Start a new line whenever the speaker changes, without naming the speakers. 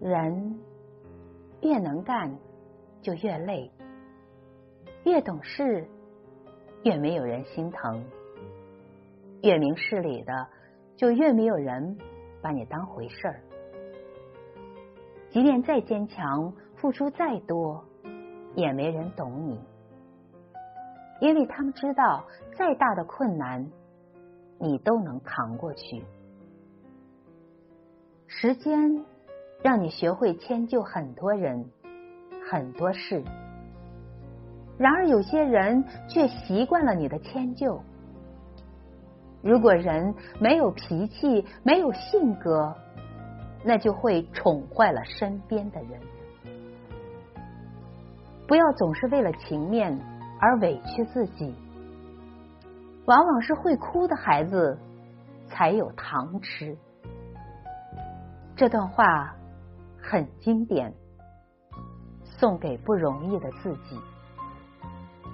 人越能干就越累，越懂事越没有人心疼，越明事理的就越没有人把你当回事儿。即便再坚强，付出再多，也没人懂你，因为他们知道，再大的困难，你都能扛过去。时间让你学会迁就很多人、很多事，然而有些人却习惯了你的迁就。如果人没有脾气、没有性格，那就会宠坏了身边的人。不要总是为了情面而委屈自己，往往是会哭的孩子才有糖吃。这段话很经典，送给不容易的自己。